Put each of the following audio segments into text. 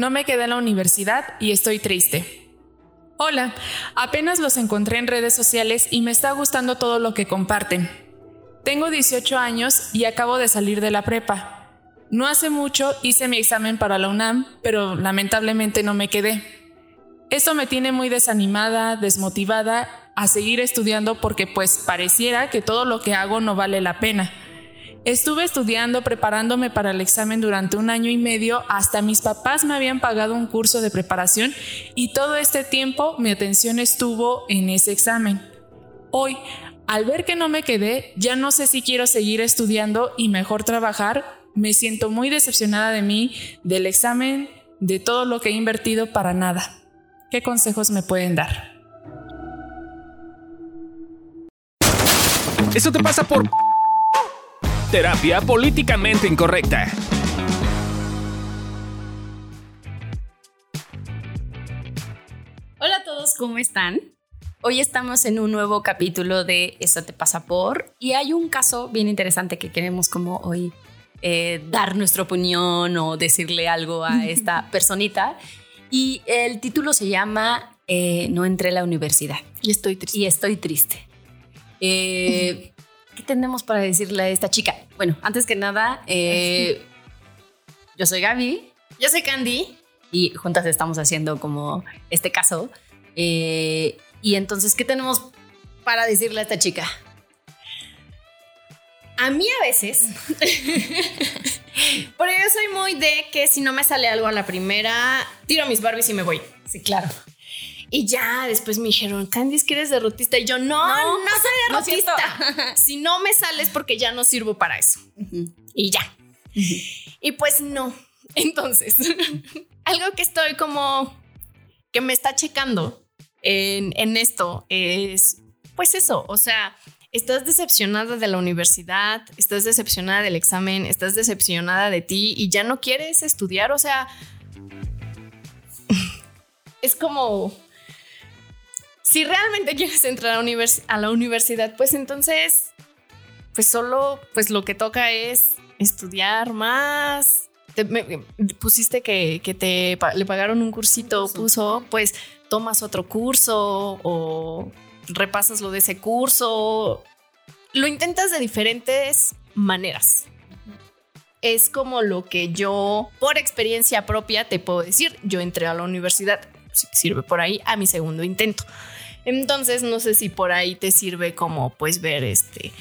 no me quedé en la universidad y estoy triste. Hola, apenas los encontré en redes sociales y me está gustando todo lo que comparten. Tengo 18 años y acabo de salir de la prepa. No hace mucho hice mi examen para la UNAM, pero lamentablemente no me quedé. Esto me tiene muy desanimada, desmotivada a seguir estudiando porque pues pareciera que todo lo que hago no vale la pena. Estuve estudiando, preparándome para el examen durante un año y medio, hasta mis papás me habían pagado un curso de preparación y todo este tiempo mi atención estuvo en ese examen. Hoy, al ver que no me quedé, ya no sé si quiero seguir estudiando y mejor trabajar, me siento muy decepcionada de mí, del examen, de todo lo que he invertido para nada. ¿Qué consejos me pueden dar? Eso te pasa por Terapia políticamente incorrecta. Hola a todos, ¿cómo están? Hoy estamos en un nuevo capítulo de Eso te pasa por y hay un caso bien interesante que queremos como hoy eh, dar nuestra opinión o decirle algo a esta personita y el título se llama eh, No entré a la universidad. Y estoy triste. Y estoy triste. Eh, ¿Qué tenemos para decirle a esta chica? Bueno, antes que nada, eh, yo soy Gaby. Yo soy Candy. Y juntas estamos haciendo como este caso. Eh, y entonces, ¿qué tenemos para decirle a esta chica? A mí a veces, porque yo soy muy de que si no me sale algo a la primera, tiro mis Barbies y me voy. Sí, claro. Y ya después me dijeron, Candice, que eres derrotista. Y yo, no, no, soy derrotista. si no me sales porque ya no sirvo para eso. Y ya. Y pues no. Entonces, algo que estoy como que me está checando en, en esto es, pues eso, o sea, estás decepcionada de la universidad, estás decepcionada del examen, estás decepcionada de ti y ya no quieres estudiar, o sea, es como si realmente quieres entrar a, la universidad, pues entonces, pues solo, pues lo que toca es estudiar más. pusiste que, te le pagaron un cursito, puso, pues tomas otro curso o repasas lo de ese curso. Lo intentas de diferentes maneras. Es como lo que yo, por experiencia propia, te puedo decir. Yo entré a la universidad, si sirve por ahí, a mi segundo intento. Entonces, no sé si por ahí te sirve como pues ver este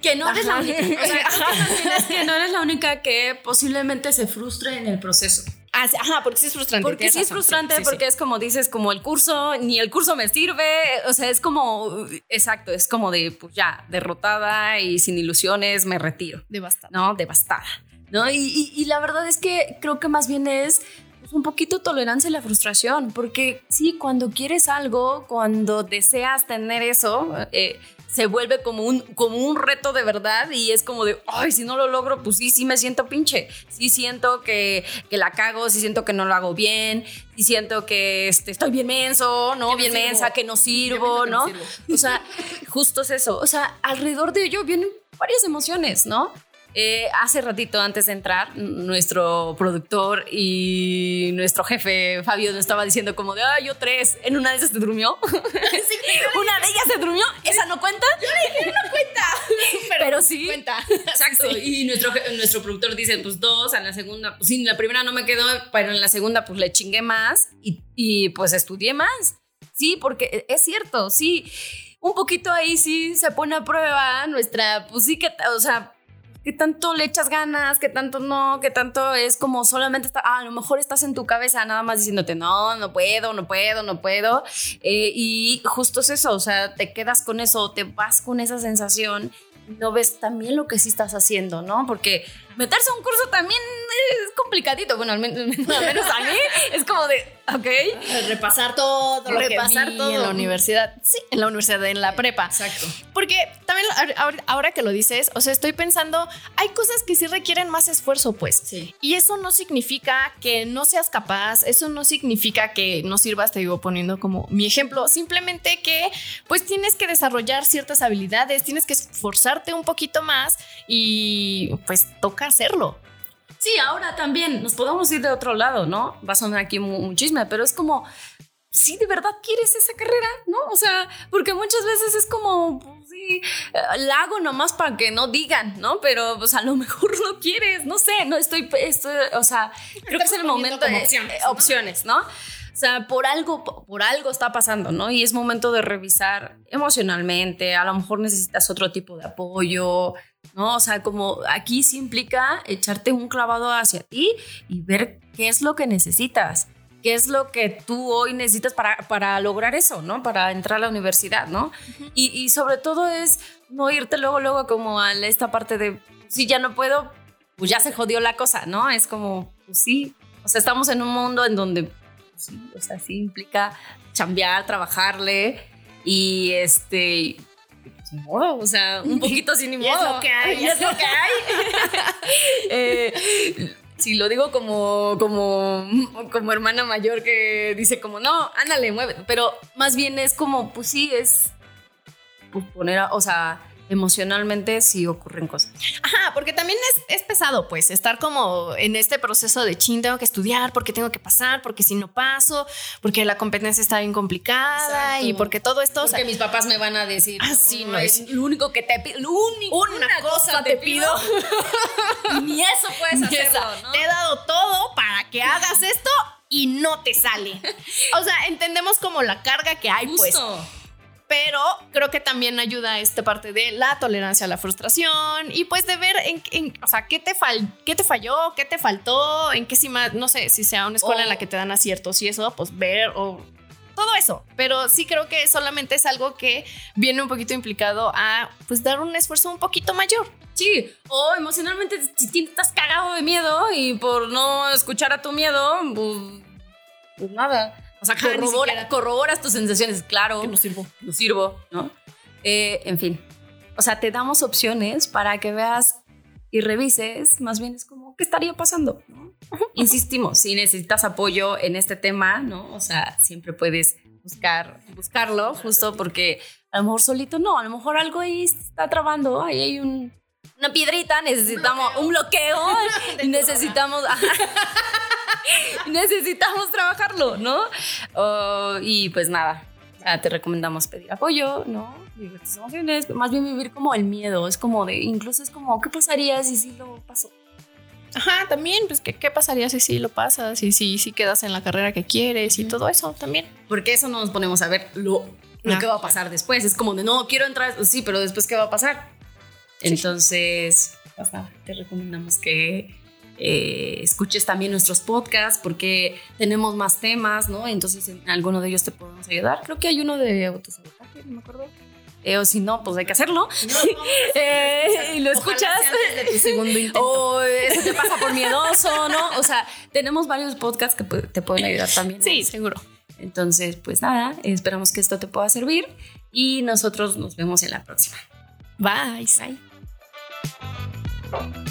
que no eres la única, que no eres la única que posiblemente se frustre en el proceso. Ah, ajá, porque sí es frustrante. Porque sí es frustrante, porque es como dices, como el curso, ni el curso me sirve, o sea, es como, exacto, es como de, pues ya, derrotada y sin ilusiones, me retiro. Devastada. No, devastada. ¿no? Y, y, la verdad es que creo que más bien es un poquito tolerancia a la frustración, porque sí, cuando quieres algo, cuando deseas tener eso, eh, se vuelve como un, como un reto de verdad y es como de, ay, si no lo logro, pues sí, sí me siento pinche, sí siento que, que la cago, sí siento que no lo hago bien, sí siento que este, estoy bien menso, ¿no? bien mensa, que no sirvo, ¿no? O sea, justo es eso, o sea, alrededor de ello vienen varias emociones, ¿no? Eh, hace ratito antes de entrar, nuestro productor y nuestro jefe Fabio nos estaba diciendo como de, ah, yo tres, en una de esas se durmió. una de ellas se durmió, ¿esa no cuenta? Yo le dije, no cuenta. Pero, sí. Cuenta. Exacto. Y nuestro, nuestro productor dice, pues dos, en la segunda, pues sí, en la primera no me quedó, pero en la segunda pues le chingué más y, y pues estudié más. Sí, porque es cierto, sí. Un poquito ahí sí se pone a prueba nuestra, pues sí que, o sea, ¿Qué tanto le echas ganas? ¿Qué tanto no? ¿Qué tanto es como solamente está, a lo mejor estás en tu cabeza nada más diciéndote, no, no puedo, no puedo, no puedo. Eh, y justo es eso, o sea, te quedas con eso, te vas con esa sensación no ves también lo que sí estás haciendo, ¿no? Porque meterse a un curso también es complicadito. Bueno, al menos, a mí es como de, ok. Repasar todo, repasar todo. En la universidad. Sí, en la universidad, en la prepa. Exacto. Porque también ahora que lo dices, o sea, estoy pensando, hay cosas que sí requieren más esfuerzo, pues. Sí. Y eso no significa que no seas capaz, eso no significa que no sirvas, te digo, poniendo como mi ejemplo, simplemente que pues tienes que desarrollar ciertas habilidades, tienes que esforzarte un poquito más y pues toca hacerlo. Sí, ahora también nos podemos ir de otro lado, ¿no? Va a sonar aquí un chisme, pero es como, si de verdad quieres esa carrera, ¿no? O sea, porque muchas veces es como, pues, sí, eh, la hago nomás para que no digan, ¿no? Pero pues a lo mejor no quieres, no sé, no estoy, estoy o sea, creo que es el momento de opciones, ¿no? opciones, ¿no? O sea, por algo, por algo está pasando, ¿no? Y es momento de revisar emocionalmente, a lo mejor necesitas otro tipo de apoyo, ¿no? O sea, como aquí sí implica echarte un clavado hacia ti y ver qué es lo que necesitas qué es lo que tú hoy necesitas para, para lograr eso, ¿no? Para entrar a la universidad, ¿no? y, y, sobre todo es no irte luego, luego como a esta parte de, si ya no puedo, pues ya se jodió la cosa, ¿no? Es como, pues sí, o sea, estamos en un mundo en donde, pues sí, o sea, sí implica chambear, trabajarle y este... Modo, o sea, un poquito sin ni modo. es lo que hay. es lo que hay. eh, si lo digo como, como, como hermana mayor que dice como, no, ándale, mueve. Pero más bien es como, pues sí, es pues, poner, o sea, emocionalmente sí ocurren cosas. Ajá, porque también es, es, pesado, pues, estar como en este proceso de chin, tengo que estudiar, porque tengo que pasar, porque si no paso, porque la competencia está bien complicada y porque todo esto. Porque mis papás me van a decir. Así no, es. Lo único que te pido, lo único, una, cosa, te pido. Ni eso puedes hacerlo, ¿no? Te he dado todo para que hagas esto y no te sale. O sea, entendemos como la carga que hay, pues. Justo. pues pero creo que también ayuda a esta parte de la tolerancia a la frustración y pues de ver en, o sea, qué te, fal, qué te falló, qué te faltó, en qué si más, no sé, si sea una escuela en la que te dan aciertos y eso, pues ver o todo eso. Pero sí creo que solamente es algo que viene un poquito implicado a pues dar un esfuerzo un poquito mayor. Sí, o emocionalmente si estás cagado de miedo y por no escuchar a tu miedo, pues, pues nada o sea, corroboras tus sensaciones, claro. Que no sirvo. No sirvo, ¿no? Eh, en fin. O sea, te damos opciones para que veas y revises, más bien es como, ¿qué estaría pasando? Insistimos, si necesitas apoyo en este tema, ¿no? O sea, siempre puedes buscar, buscarlo, justo porque a lo mejor solito no, a lo mejor algo ahí está trabando, ahí hay un, una piedrita, necesitamos un bloqueo, un bloqueo necesitamos... necesitamos trabajarlo, ¿no? y pues nada, te recomendamos pedir apoyo, ¿no? Tus emociones, más bien vivir como el miedo, es como de, incluso es como, ¿qué pasaría si sí lo pasó? Ajá, también, pues, ¿qué, ¿qué, pasaría si sí lo pasas? Y si sí quedas en la carrera que quieres y todo eso también. Porque eso no nos ponemos a ver lo, lo que va a pasar después. Es como de, no, quiero entrar, sí, pero después, ¿qué va a pasar? Entonces, pues te recomendamos que eh, escuches también nuestros podcasts porque tenemos más temas, ¿no? Entonces en alguno de ellos te podemos ayudar. Creo que hay uno de autosabotaje, no me acuerdo. Eh, o si no, pues hay que hacerlo. eh, y lo escuchas. De tu segundo intento. O eso te pasa por miedoso, ¿no? O sea, tenemos varios podcasts que te pueden ayudar también. Sí, seguro. Entonces, pues nada, esperamos que esto te pueda servir y nosotros nos vemos en la próxima. Bye. Bye.